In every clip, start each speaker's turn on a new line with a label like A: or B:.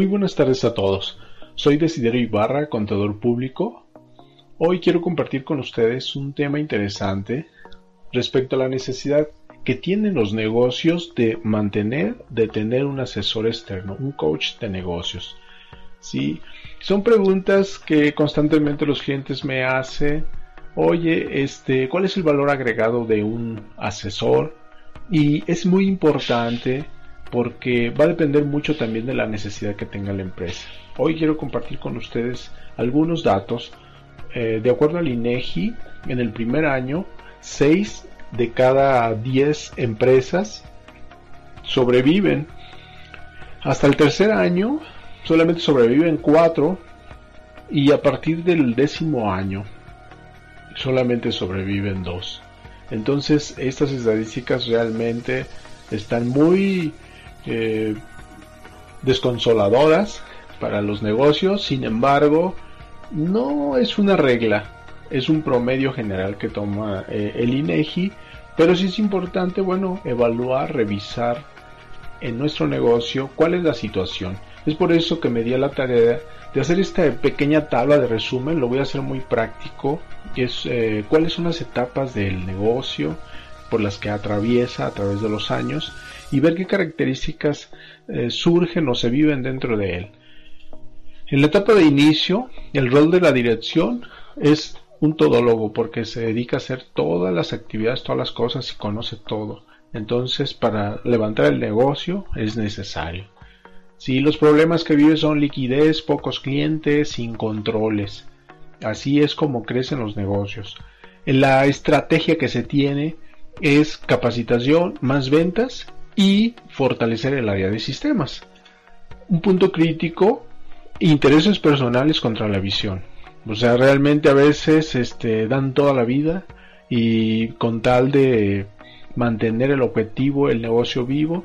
A: Muy buenas tardes a todos. Soy Desiderio Ibarra, contador público. Hoy quiero compartir con ustedes un tema interesante respecto a la necesidad que tienen los negocios de mantener, de tener un asesor externo, un coach de negocios. Sí, son preguntas que constantemente los clientes me hacen. Oye, este, ¿cuál es el valor agregado de un asesor? Y es muy importante porque va a depender mucho también de la necesidad que tenga la empresa. Hoy quiero compartir con ustedes algunos datos. Eh, de acuerdo al INEGI, en el primer año, 6 de cada 10 empresas sobreviven. Hasta el tercer año solamente sobreviven 4 y a partir del décimo año solamente sobreviven 2. Entonces estas estadísticas realmente están muy eh, desconsoladoras para los negocios, sin embargo, no es una regla, es un promedio general que toma eh, el INEGI, pero sí es importante, bueno, evaluar, revisar en nuestro negocio cuál es la situación. Es por eso que me di a la tarea de hacer esta pequeña tabla de resumen, lo voy a hacer muy práctico, es eh, cuáles son las etapas del negocio por las que atraviesa a través de los años y ver qué características eh, surgen o se viven dentro de él. En la etapa de inicio, el rol de la dirección es un todólogo porque se dedica a hacer todas las actividades, todas las cosas y conoce todo. Entonces, para levantar el negocio es necesario. Si los problemas que vive son liquidez, pocos clientes, sin controles. Así es como crecen los negocios. En la estrategia que se tiene es capacitación más ventas y fortalecer el área de sistemas. Un punto crítico, intereses personales contra la visión. O sea, realmente a veces este, dan toda la vida y con tal de mantener el objetivo, el negocio vivo,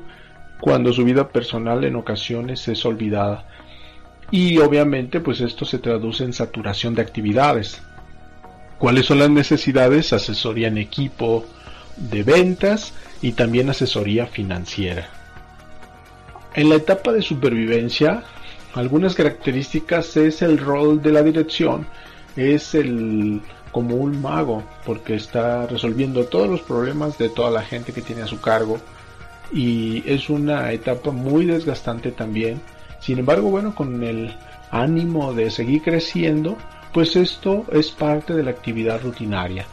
A: cuando su vida personal en ocasiones es olvidada. Y obviamente pues esto se traduce en saturación de actividades. ¿Cuáles son las necesidades? Asesoría en equipo de ventas, y también asesoría financiera. En la etapa de supervivencia, algunas características es el rol de la dirección, es el como un mago, porque está resolviendo todos los problemas de toda la gente que tiene a su cargo y es una etapa muy desgastante también. Sin embargo, bueno, con el ánimo de seguir creciendo, pues esto es parte de la actividad rutinaria.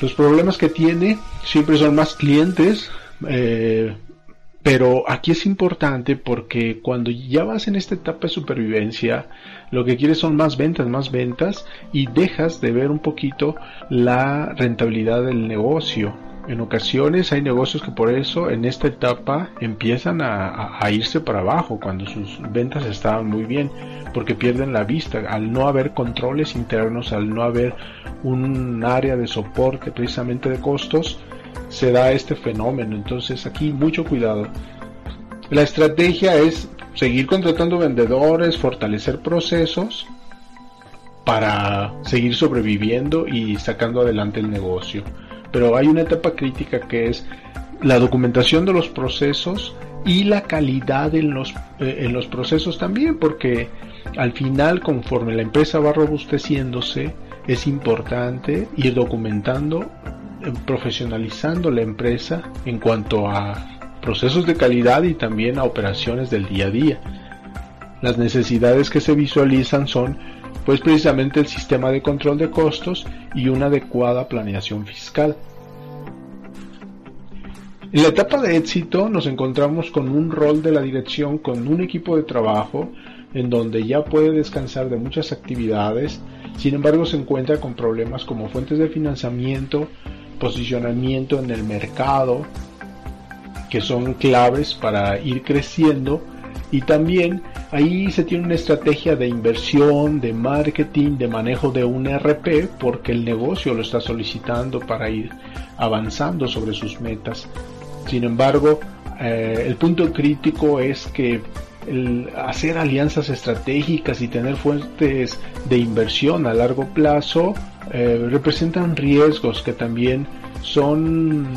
A: Los problemas que tiene siempre son más clientes, eh, pero aquí es importante porque cuando ya vas en esta etapa de supervivencia, lo que quieres son más ventas, más ventas y dejas de ver un poquito la rentabilidad del negocio. En ocasiones hay negocios que por eso en esta etapa empiezan a, irse para abajo cuando sus ventas estaban muy bien, porque pierden la vista al no haber controles internos, al no haber un área de soporte precisamente de costos, se da este fenómeno. Entonces aquí mucho cuidado. La estrategia es seguir contratando vendedores, fortalecer procesos para seguir sobreviviendo y sacando adelante el negocio. Pero hay una etapa crítica que es la documentación de los procesos y la calidad en los, eh, en los procesos también, porque al final conforme la empresa va robusteciéndose, es importante ir documentando, eh, profesionalizando la empresa en cuanto a procesos de calidad y también a operaciones del día a día. Las necesidades que se visualizan son pues precisamente el sistema de control de costos y una adecuada planeación fiscal. En la etapa de éxito nos encontramos con un rol de la dirección con un equipo de trabajo en donde ya puede descansar de muchas actividades, sin embargo se encuentra con problemas como fuentes de financiamiento, posicionamiento en el mercado, que son claves para ir creciendo y también ahí se tiene una estrategia de inversión, de marketing, de manejo de un RP porque el negocio lo está solicitando para ir avanzando sobre sus metas. Sin embargo, eh, el punto crítico es que el hacer alianzas estratégicas y tener fuentes de inversión a largo plazo eh, representan riesgos que también son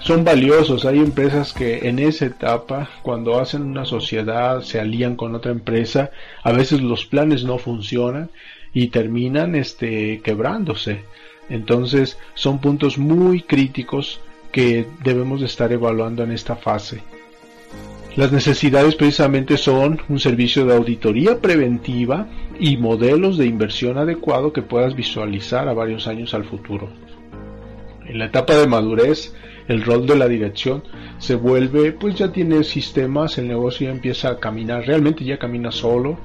A: son valiosos. Hay empresas que en esa etapa, cuando hacen una sociedad, se alían con otra empresa, a veces los planes no funcionan y terminan este quebrándose. Entonces, son puntos muy críticos que debemos de estar evaluando en esta fase. Las necesidades precisamente son un servicio de auditoría preventiva y modelos de inversión adecuado que puedas visualizar a varios años al futuro. En la etapa de madurez, el rol de la dirección se vuelve, pues ya tiene sistemas, el negocio ya empieza a caminar, realmente ya camina solo.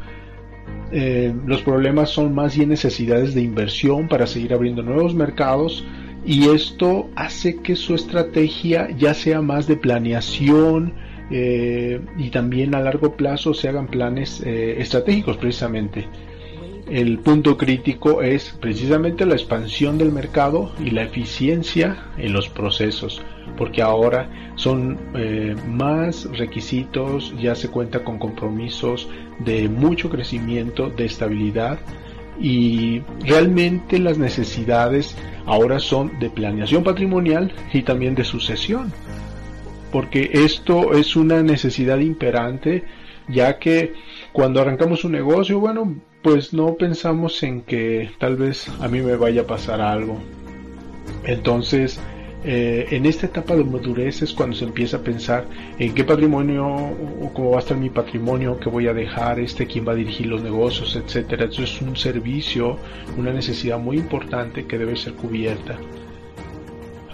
A: Eh, los problemas son más bien necesidades de inversión para seguir abriendo nuevos mercados y esto hace que su estrategia ya sea más de planeación, eh, y también a largo plazo se hagan planes eh, estratégicos precisamente. El punto crítico es precisamente la expansión del mercado y la eficiencia en los procesos, porque ahora son eh, más requisitos, ya se cuenta con compromisos de mucho crecimiento, de estabilidad y realmente las necesidades ahora son de planeación patrimonial y también de sucesión porque esto es una necesidad imperante, ya que cuando arrancamos un negocio, bueno, pues no pensamos en que tal vez a mí me vaya a pasar algo. Entonces, eh, en esta etapa de madurez es cuando se empieza a pensar en qué patrimonio o cómo va a estar mi patrimonio, qué voy a dejar, este, quién va a dirigir los negocios, etcétera. Eso es un servicio, una necesidad muy importante que debe ser cubierta.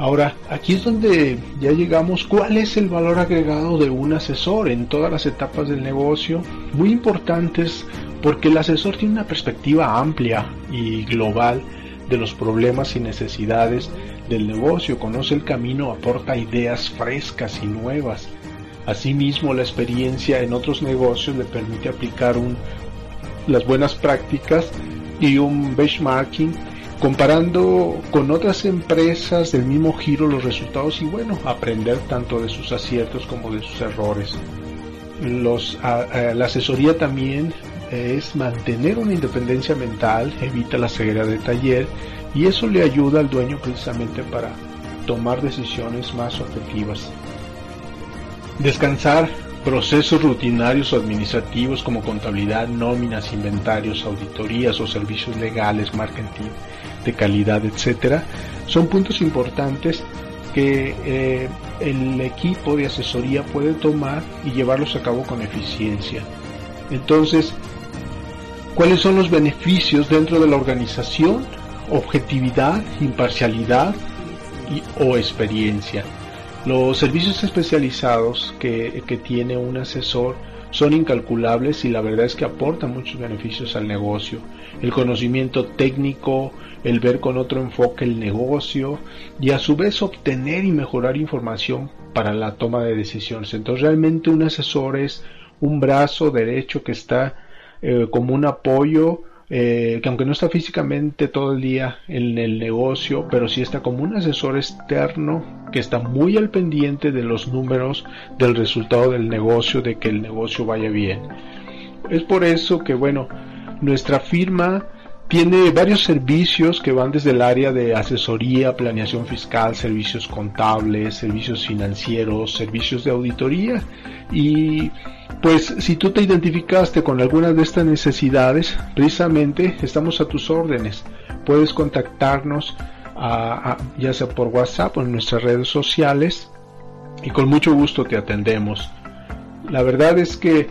A: Ahora, aquí es donde ya llegamos, ¿cuál es el valor agregado de un asesor en todas las etapas del negocio? Muy importantes porque el asesor tiene una perspectiva amplia y global de los problemas y necesidades del negocio, conoce el camino, aporta ideas frescas y nuevas. Asimismo, la experiencia en otros negocios le permite aplicar las buenas prácticas y un benchmarking comparando con otras empresas del mismo giro los resultados y bueno, aprender tanto de sus aciertos como de sus errores. La asesoría también es mantener una independencia mental, evita la ceguera de taller y eso le ayuda al dueño precisamente para tomar decisiones más objetivas. Descansar procesos rutinarios o administrativos como contabilidad, nóminas, inventarios, auditorías o servicios legales, marketing de calidad, etcétera, son puntos importantes que eh, el equipo de asesoría puede tomar y llevarlos a cabo con eficiencia. Entonces, ¿cuáles son los beneficios dentro de la organización? Objetividad, imparcialidad y, o experiencia. Los servicios especializados que, que tiene un asesor son incalculables y la verdad es que aportan muchos beneficios al negocio. El conocimiento técnico, el ver con otro enfoque el negocio y a su vez obtener y mejorar información para la toma de decisiones. Entonces realmente un asesor es un brazo derecho que está eh, como un apoyo eh, que aunque no está físicamente todo el día en el negocio, pero sí está como un asesor externo que está muy al pendiente de los números, del resultado del negocio, de que el negocio vaya bien. Es por eso que, bueno, nuestra firma tiene varios servicios que van desde el área de asesoría, planeación fiscal, servicios contables, servicios financieros, servicios de auditoría. Y pues si tú te identificaste con alguna de estas necesidades, precisamente estamos a tus órdenes. Puedes contactarnos ya sea por WhatsApp o en nuestras redes sociales y con mucho gusto te atendemos. La verdad es que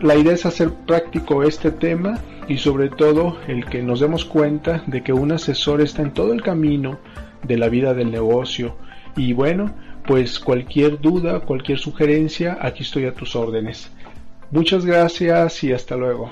A: la idea es hacer práctico este tema y sobre todo el que nos demos cuenta de que un asesor está en todo el camino de la vida del negocio y bueno, pues cualquier duda, cualquier sugerencia, aquí estoy a tus órdenes. Muchas gracias y hasta luego.